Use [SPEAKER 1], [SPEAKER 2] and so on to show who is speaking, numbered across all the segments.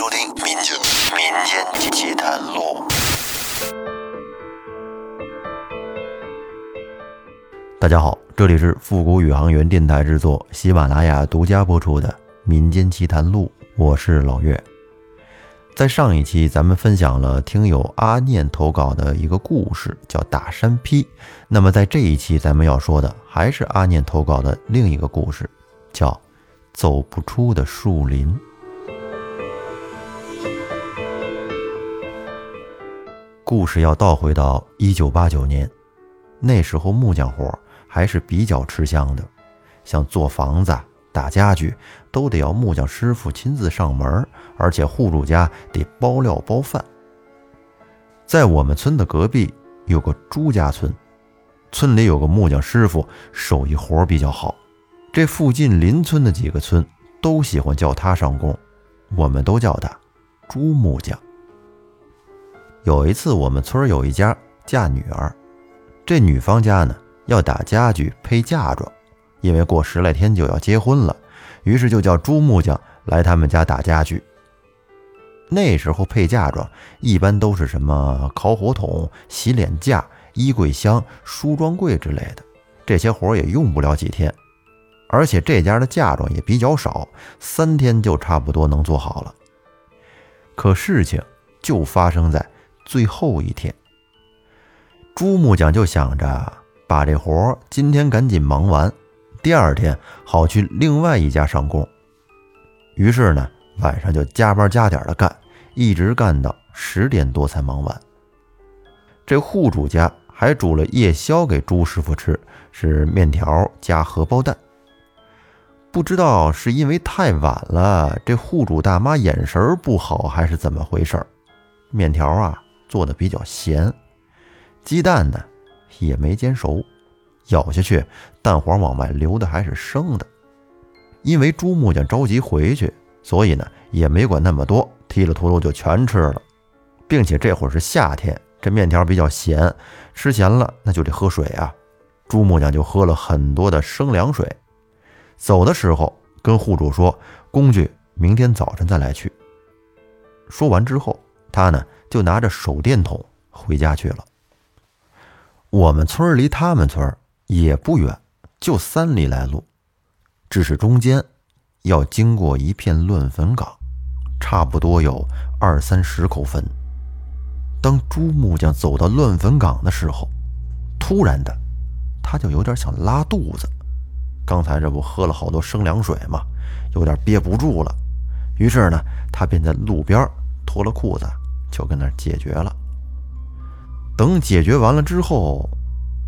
[SPEAKER 1] 收听《民间民间奇谈录》。大家好，这里是复古宇航员电台制作，喜马拉雅独家播出的《民间奇谈录》，我是老岳。在上一期，咱们分享了听友阿念投稿的一个故事，叫《打山劈》。那么在这一期，咱们要说的还是阿念投稿的另一个故事，叫《走不出的树林》。故事要倒回到一九八九年，那时候木匠活还是比较吃香的，像做房子、打家具，都得要木匠师傅亲自上门，而且户主家得包料包饭。在我们村的隔壁有个朱家村，村里有个木匠师傅，手艺活比较好，这附近邻村的几个村都喜欢叫他上工，我们都叫他朱木匠。有一次，我们村有一家嫁女儿，这女方家呢要打家具配嫁妆，因为过十来天就要结婚了，于是就叫朱木匠来他们家打家具。那时候配嫁妆一般都是什么烤火筒、洗脸架、衣柜箱、梳妆柜之类的，这些活也用不了几天，而且这家的嫁妆也比较少，三天就差不多能做好了。可事情就发生在。最后一天，朱木匠就想着把这活今天赶紧忙完，第二天好去另外一家上工。于是呢，晚上就加班加点的干，一直干到十点多才忙完。这户主家还煮了夜宵给朱师傅吃，是面条加荷包蛋。不知道是因为太晚了，这户主大妈眼神不好，还是怎么回事面条啊。做的比较咸，鸡蛋呢也没煎熟，咬下去蛋黄往外流的还是生的。因为朱木匠着急回去，所以呢也没管那么多，剔了秃噜就全吃了，并且这会儿是夏天，这面条比较咸，吃咸了那就得喝水啊。朱木匠就喝了很多的生凉水，走的时候跟户主说：“工具明天早晨再来取。”说完之后，他呢。就拿着手电筒回家去了。我们村离他们村也不远，就三里来路，只是中间要经过一片乱坟岗，差不多有二三十口坟。当朱木匠走到乱坟岗的时候，突然的，他就有点想拉肚子。刚才这不喝了好多生凉水吗？有点憋不住了。于是呢，他便在路边脱了裤子。就跟那解决了。等解决完了之后，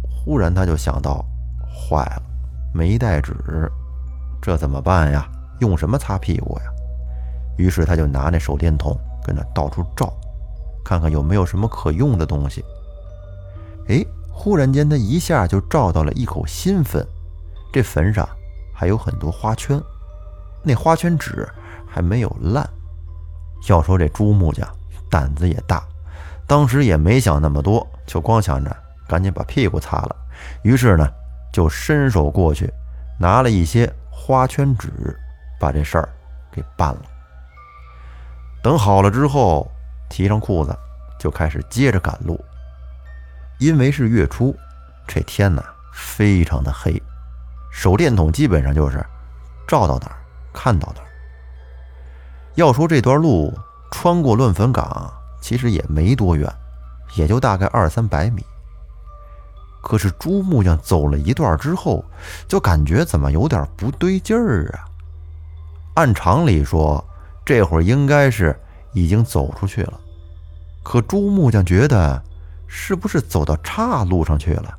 [SPEAKER 1] 忽然他就想到，坏了，没带纸，这怎么办呀？用什么擦屁股呀？于是他就拿那手电筒跟那到处照，看看有没有什么可用的东西。哎，忽然间他一下就照到了一口新坟，这坟上还有很多花圈，那花圈纸还没有烂。要说这朱木匠。胆子也大，当时也没想那么多，就光想着赶紧把屁股擦了。于是呢，就伸手过去，拿了一些花圈纸，把这事儿给办了。等好了之后，提上裤子，就开始接着赶路。因为是月初，这天呢非常的黑，手电筒基本上就是照到哪儿看到哪儿。要说这段路。穿过乱坟岗，其实也没多远，也就大概二三百米。可是朱木匠走了一段之后，就感觉怎么有点不对劲儿啊？按常理说，这会儿应该是已经走出去了，可朱木匠觉得是不是走到岔路上去了？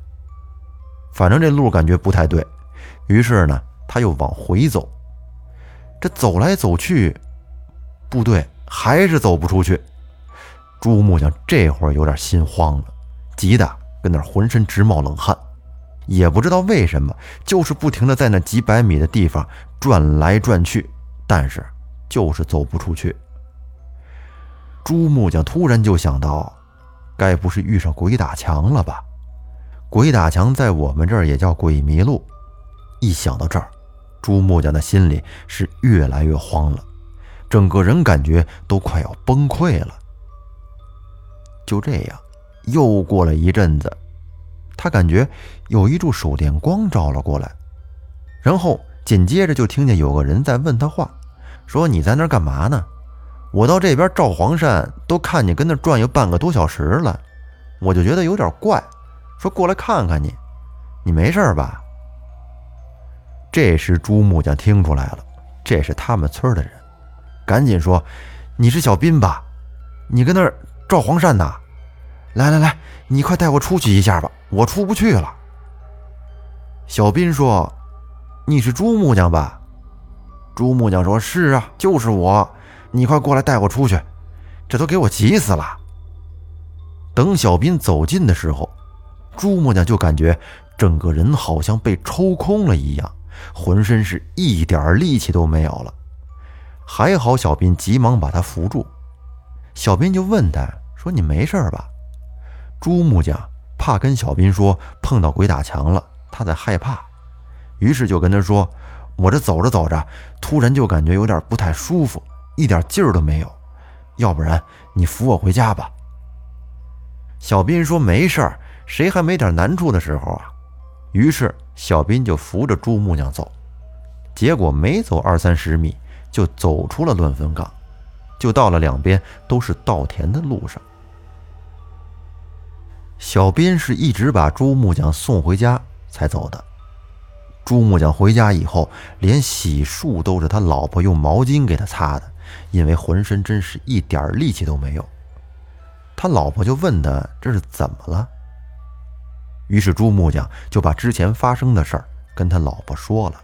[SPEAKER 1] 反正这路感觉不太对，于是呢，他又往回走。这走来走去，不对。还是走不出去，朱木匠这会儿有点心慌了，急得跟那浑身直冒冷汗，也不知道为什么，就是不停的在那几百米的地方转来转去，但是就是走不出去。朱木匠突然就想到，该不是遇上鬼打墙了吧？鬼打墙在我们这儿也叫鬼迷路。一想到这儿，朱木匠的心里是越来越慌了。整个人感觉都快要崩溃了。就这样，又过了一阵子，他感觉有一柱手电光照了过来，然后紧接着就听见有个人在问他话，说：“你在那儿干嘛呢？我到这边照黄鳝，都看你跟那转悠半个多小时了，我就觉得有点怪，说过来看看你，你没事吧？”这时朱木匠听出来了，这是他们村的人，赶紧说：“你是小斌吧？你跟那儿照黄鳝呢？来来来，你快带我出去一下吧，我出不去了。”小斌说：“你是朱木匠吧？”朱木匠说：“是啊，就是我。你快过来带我出去，这都给我急死了。”等小斌走近的时候，朱木匠就感觉整个人好像被抽空了一样。浑身是一点力气都没有了，还好小斌急忙把他扶住。小斌就问他说：“你没事吧？”朱木匠怕跟小斌说碰到鬼打墙了，他在害怕，于是就跟他说：“我这走着走着，突然就感觉有点不太舒服，一点劲儿都没有，要不然你扶我回家吧。”小斌说：“没事儿，谁还没点难处的时候啊？”于是小斌就扶着朱木匠走，结果没走二三十米，就走出了乱坟岗，就到了两边都是稻田的路上。小斌是一直把朱木匠送回家才走的。朱木匠回家以后，连洗漱都是他老婆用毛巾给他擦的，因为浑身真是一点力气都没有。他老婆就问他这是怎么了。于是朱木匠就把之前发生的事儿跟他老婆说了，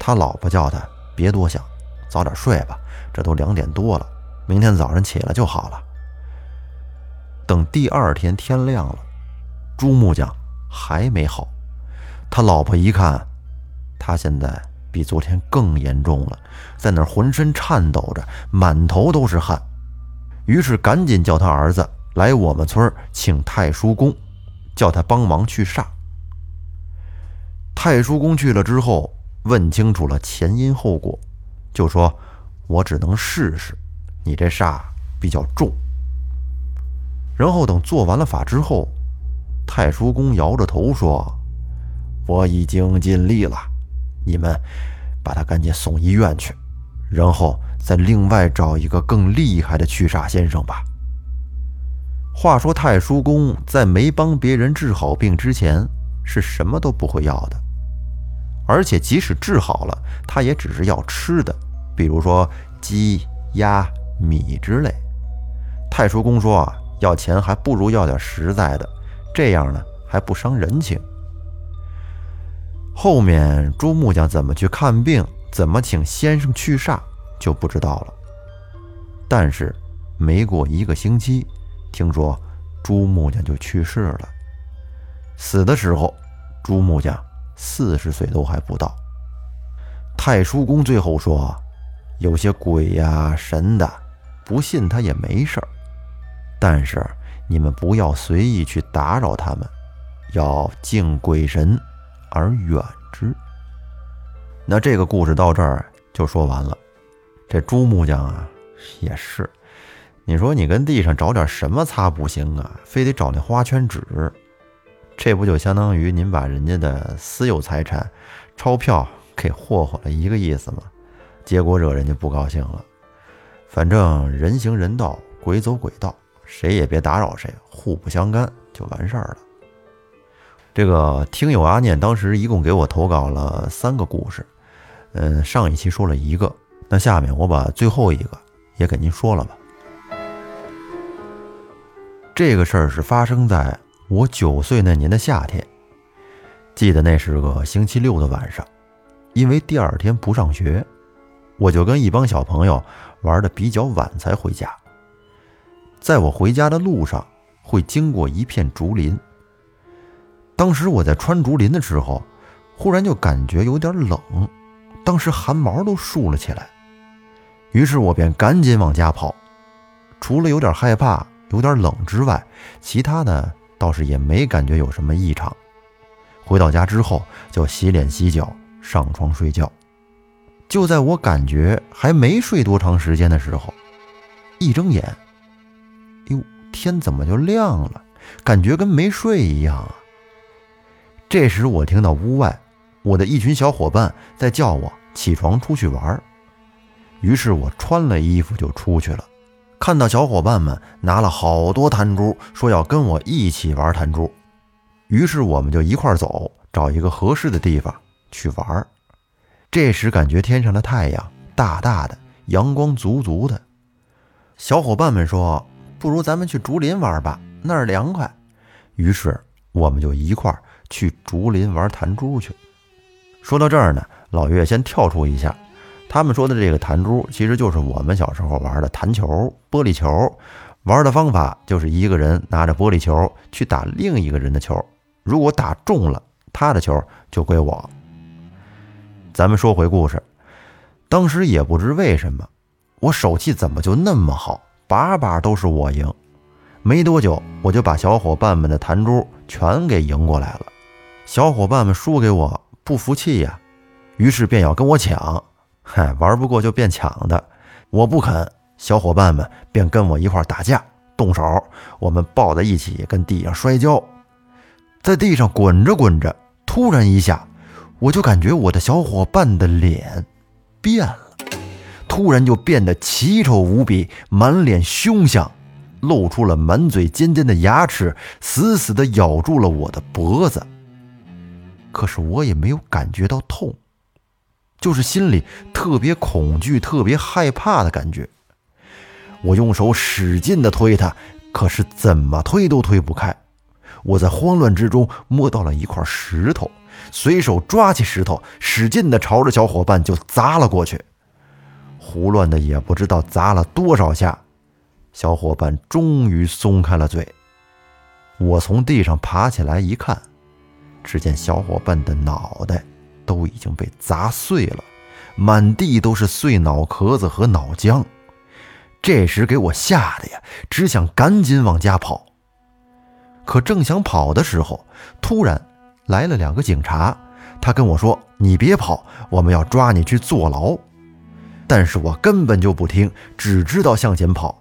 [SPEAKER 1] 他老婆叫他别多想，早点睡吧，这都两点多了，明天早上起来就好了。等第二天天亮了，朱木匠还没好，他老婆一看，他现在比昨天更严重了，在那浑身颤抖着，满头都是汗，于是赶紧叫他儿子来我们村请太叔公。叫他帮忙去煞。太叔公去了之后，问清楚了前因后果，就说：“我只能试试，你这煞比较重。”然后等做完了法之后，太叔公摇着头说：“我已经尽力了，你们把他赶紧送医院去，然后再另外找一个更厉害的驱煞先生吧。”话说太叔公在没帮别人治好病之前，是什么都不会要的，而且即使治好了，他也只是要吃的，比如说鸡、鸭、米之类。太叔公说啊，要钱还不如要点实在的，这样呢还不伤人情。后面朱木匠怎么去看病，怎么请先生去煞，就不知道了。但是没过一个星期。听说朱木匠就去世了，死的时候，朱木匠四十岁都还不到。太叔公最后说：“有些鬼呀神的，不信他也没事儿，但是你们不要随意去打扰他们，要敬鬼神而远之。”那这个故事到这儿就说完了。这朱木匠啊，也是。你说你跟地上找点什么擦不行啊？非得找那花圈纸，这不就相当于您把人家的私有财产、钞票给霍霍了一个意思吗？结果惹人家不高兴了。反正人行人道，鬼走鬼道，谁也别打扰谁，互不相干就完事儿了。这个听友阿念当时一共给我投稿了三个故事，嗯，上一期说了一个，那下面我把最后一个也给您说了吧。这个事儿是发生在我九岁那年的夏天，记得那是个星期六的晚上，因为第二天不上学，我就跟一帮小朋友玩的比较晚才回家。在我回家的路上，会经过一片竹林。当时我在穿竹林的时候，忽然就感觉有点冷，当时汗毛都竖了起来，于是我便赶紧往家跑，除了有点害怕。有点冷之外，其他的倒是也没感觉有什么异常。回到家之后，就洗脸洗脚，上床睡觉。就在我感觉还没睡多长时间的时候，一睁眼，哟，天怎么就亮了？感觉跟没睡一样啊！这时我听到屋外我的一群小伙伴在叫我起床出去玩，于是我穿了衣服就出去了。看到小伙伴们拿了好多弹珠，说要跟我一起玩弹珠，于是我们就一块走，找一个合适的地方去玩。这时感觉天上的太阳大大的，阳光足足的。小伙伴们说：“不如咱们去竹林玩吧，那儿凉快。”于是我们就一块去竹林玩弹珠去。说到这儿呢，老岳先跳出一下。他们说的这个弹珠，其实就是我们小时候玩的弹球、玻璃球。玩的方法就是一个人拿着玻璃球去打另一个人的球，如果打中了他的球，就归我。咱们说回故事，当时也不知为什么，我手气怎么就那么好，把把都是我赢。没多久，我就把小伙伴们的弹珠全给赢过来了。小伙伴们输给我不服气呀，于是便要跟我抢。嗨，玩不过就变抢的，我不肯，小伙伴们便跟我一块打架，动手，我们抱在一起，跟地上摔跤，在地上滚着滚着，突然一下，我就感觉我的小伙伴的脸变了，突然就变得奇丑无比，满脸凶相，露出了满嘴尖尖的牙齿，死死地咬住了我的脖子。可是我也没有感觉到痛。就是心里特别恐惧、特别害怕的感觉。我用手使劲地推他，可是怎么推都推不开。我在慌乱之中摸到了一块石头，随手抓起石头，使劲地朝着小伙伴就砸了过去。胡乱的也不知道砸了多少下，小伙伴终于松开了嘴。我从地上爬起来一看，只见小伙伴的脑袋。都已经被砸碎了，满地都是碎脑壳子和脑浆。这时给我吓得呀，只想赶紧往家跑。可正想跑的时候，突然来了两个警察。他跟我说：“你别跑，我们要抓你去坐牢。”但是我根本就不听，只知道向前跑。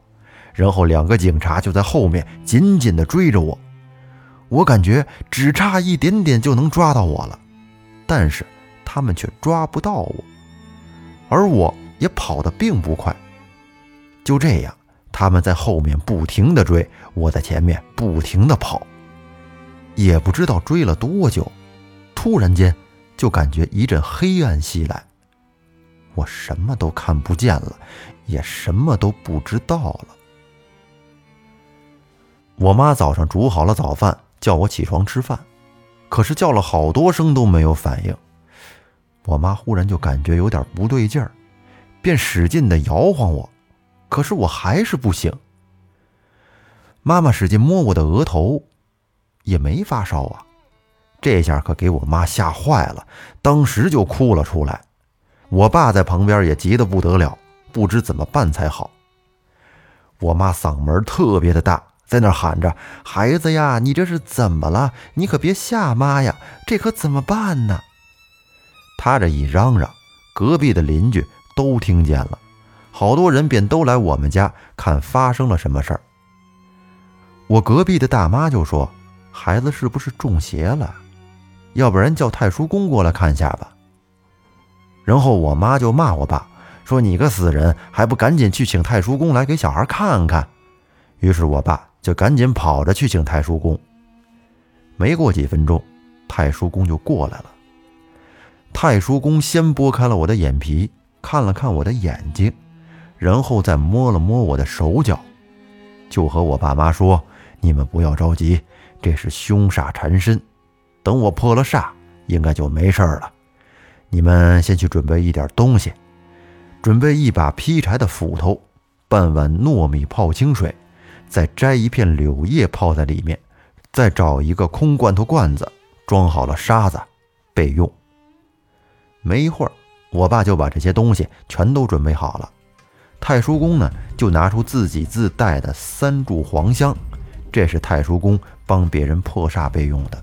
[SPEAKER 1] 然后两个警察就在后面紧紧地追着我。我感觉只差一点点就能抓到我了。但是他们却抓不到我，而我也跑得并不快。就这样，他们在后面不停地追，我在前面不停地跑。也不知道追了多久，突然间就感觉一阵黑暗袭来，我什么都看不见了，也什么都不知道了。我妈早上煮好了早饭，叫我起床吃饭。可是叫了好多声都没有反应，我妈忽然就感觉有点不对劲儿，便使劲的摇晃我，可是我还是不醒。妈妈使劲摸我的额头，也没发烧啊，这下可给我妈吓坏了，当时就哭了出来。我爸在旁边也急得不得了，不知怎么办才好。我妈嗓门特别的大。在那喊着：“孩子呀，你这是怎么了？你可别吓妈呀！这可怎么办呢？”他这一嚷嚷，隔壁的邻居都听见了，好多人便都来我们家看发生了什么事儿。我隔壁的大妈就说：“孩子是不是中邪了？要不然叫太叔公过来看下吧。”然后我妈就骂我爸说：“你个死人，还不赶紧去请太叔公来给小孩看看？”于是我爸。就赶紧跑着去请太叔公。没过几分钟，太叔公就过来了。太叔公先拨开了我的眼皮，看了看我的眼睛，然后再摸了摸我的手脚，就和我爸妈说：“你们不要着急，这是凶煞缠身，等我破了煞，应该就没事了。你们先去准备一点东西，准备一把劈柴的斧头，半碗糯米泡清水。”再摘一片柳叶泡在里面，再找一个空罐头罐子装好了沙子备用。没一会儿，我爸就把这些东西全都准备好了。太叔公呢，就拿出自己自带的三炷黄香，这是太叔公帮别人破煞备用的。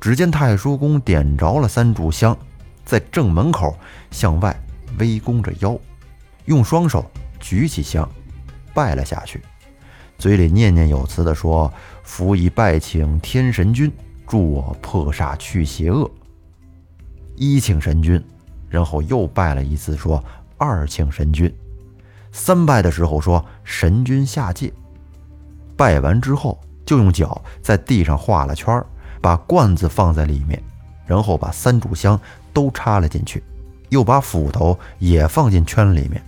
[SPEAKER 1] 只见太叔公点着了三炷香，在正门口向外微弓着腰，用双手举起香，拜了下去，嘴里念念有词地说：“福以拜请天神君，助我破煞去邪恶。”一请神君，然后又拜了一次，说：“二请神君。”三拜的时候说：“神君下界。”拜完之后，就用脚在地上画了圈儿，把罐子放在里面，然后把三炷香都插了进去，又把斧头也放进圈里面，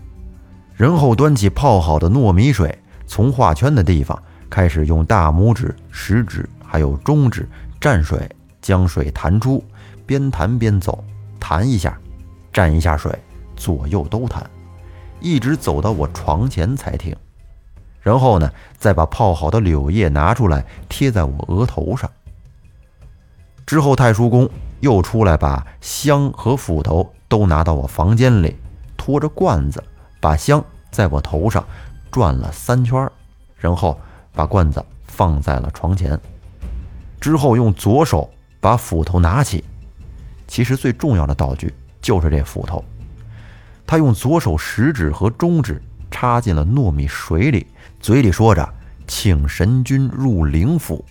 [SPEAKER 1] 然后端起泡好的糯米水，从画圈的地方开始用大拇指、食指还有中指蘸水，将水弹出，边弹边走，弹一下，蘸一下水，左右都弹，一直走到我床前才停。然后呢，再把泡好的柳叶拿出来贴在我额头上。之后，太叔公又出来，把香和斧头都拿到我房间里，拖着罐子，把香在我头上转了三圈，然后把罐子放在了床前。之后，用左手把斧头拿起。其实最重要的道具就是这斧头。他用左手食指和中指插进了糯米水里。嘴里说着“请神君入灵府”，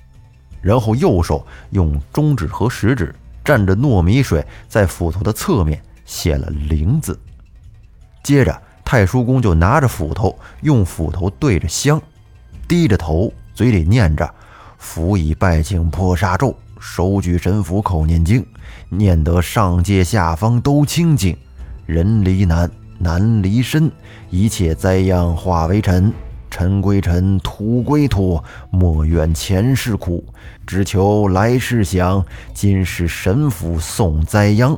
[SPEAKER 1] 然后右手用中指和食指蘸着糯米水，在斧头的侧面写了“灵”字。接着，太叔公就拿着斧头，用斧头对着香，低着头，嘴里念着“辅以拜请破杀咒，手举神符口念经，念得上界下方都清净，人离难，难离身，一切灾殃化为尘。”尘归尘，土归土，莫怨前世苦，只求来世享。今世神府送灾殃，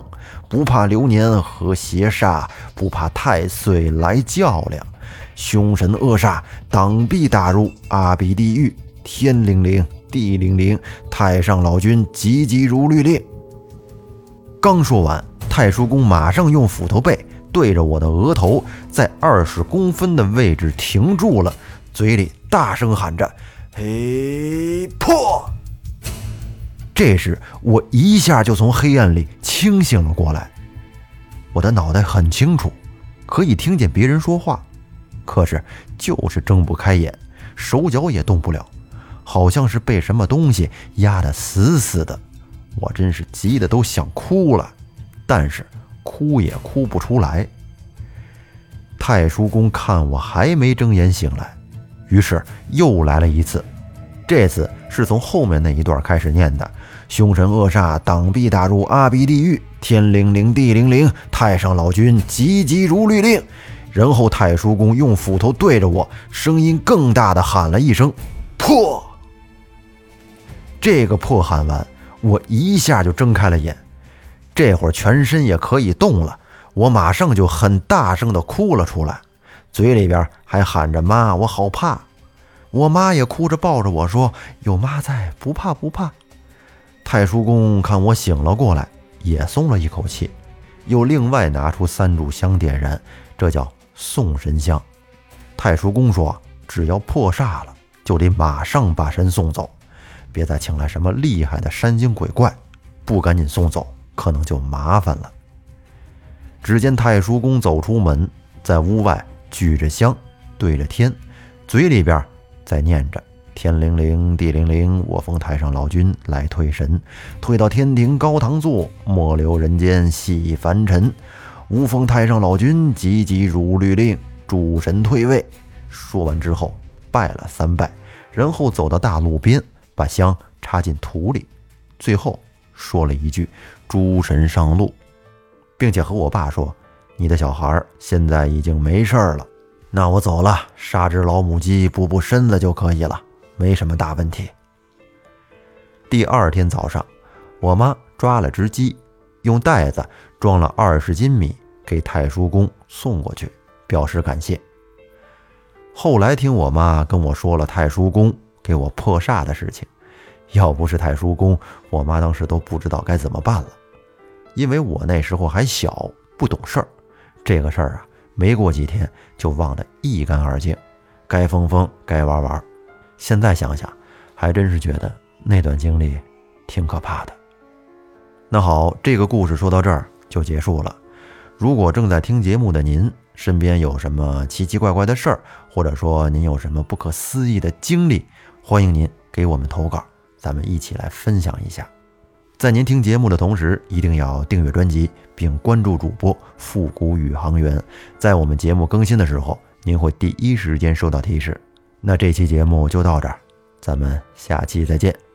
[SPEAKER 1] 不怕流年和邪煞，不怕太岁来较量。凶神恶煞挡必打入阿鼻地狱，天灵灵，地灵灵，太上老君急急如律令。刚说完，太叔公马上用斧头背。对着我的额头，在二十公分的位置停住了，嘴里大声喊着：“嘿，破！”这时我一下就从黑暗里清醒了过来。我的脑袋很清楚，可以听见别人说话，可是就是睁不开眼，手脚也动不了，好像是被什么东西压得死死的。我真是急得都想哭了，但是。哭也哭不出来。太叔公看我还没睁眼醒来，于是又来了一次。这次是从后面那一段开始念的：“凶神恶煞挡必打入阿鼻地狱，天灵灵地灵灵，太上老君急急如律令。”然后太叔公用斧头对着我，声音更大的喊了一声：“破！”这个破喊完，我一下就睁开了眼。这会儿全身也可以动了，我马上就很大声的哭了出来，嘴里边还喊着“妈，我好怕”。我妈也哭着抱着我说：“有妈在，不怕不怕。”太叔公看我醒了过来，也松了一口气，又另外拿出三炷香点燃，这叫送神香。太叔公说：“只要破煞了，就得马上把神送走，别再请来什么厉害的山精鬼怪，不赶紧送走。”可能就麻烦了。只见太叔公走出门，在屋外举着香，对着天，嘴里边在念着“天灵灵，地灵灵，我奉太上老君来退神，退到天庭高堂坐，莫留人间戏凡尘。吾奉太上老君急急如律令，诸神退位。”说完之后，拜了三拜，然后走到大路边，把香插进土里，最后说了一句。诸神上路，并且和我爸说：“你的小孩现在已经没事了，那我走了，杀只老母鸡补补身子就可以了，没什么大问题。”第二天早上，我妈抓了只鸡，用袋子装了二十斤米给太叔公送过去，表示感谢。后来听我妈跟我说了太叔公给我破煞的事情。要不是太叔公，我妈当时都不知道该怎么办了，因为我那时候还小，不懂事儿，这个事儿啊，没过几天就忘得一干二净，该疯疯，该玩玩。现在想想，还真是觉得那段经历挺可怕的。那好，这个故事说到这儿，就结束了。如果正在听节目的您身边有什么奇奇怪怪的事儿，或者说您有什么不可思议的经历，欢迎您给我们投稿，咱们一起来分享一下。在您听节目的同时，一定要订阅专辑并关注主播复古宇航员，在我们节目更新的时候，您会第一时间收到提示。那这期节目就到这儿，咱们下期再见。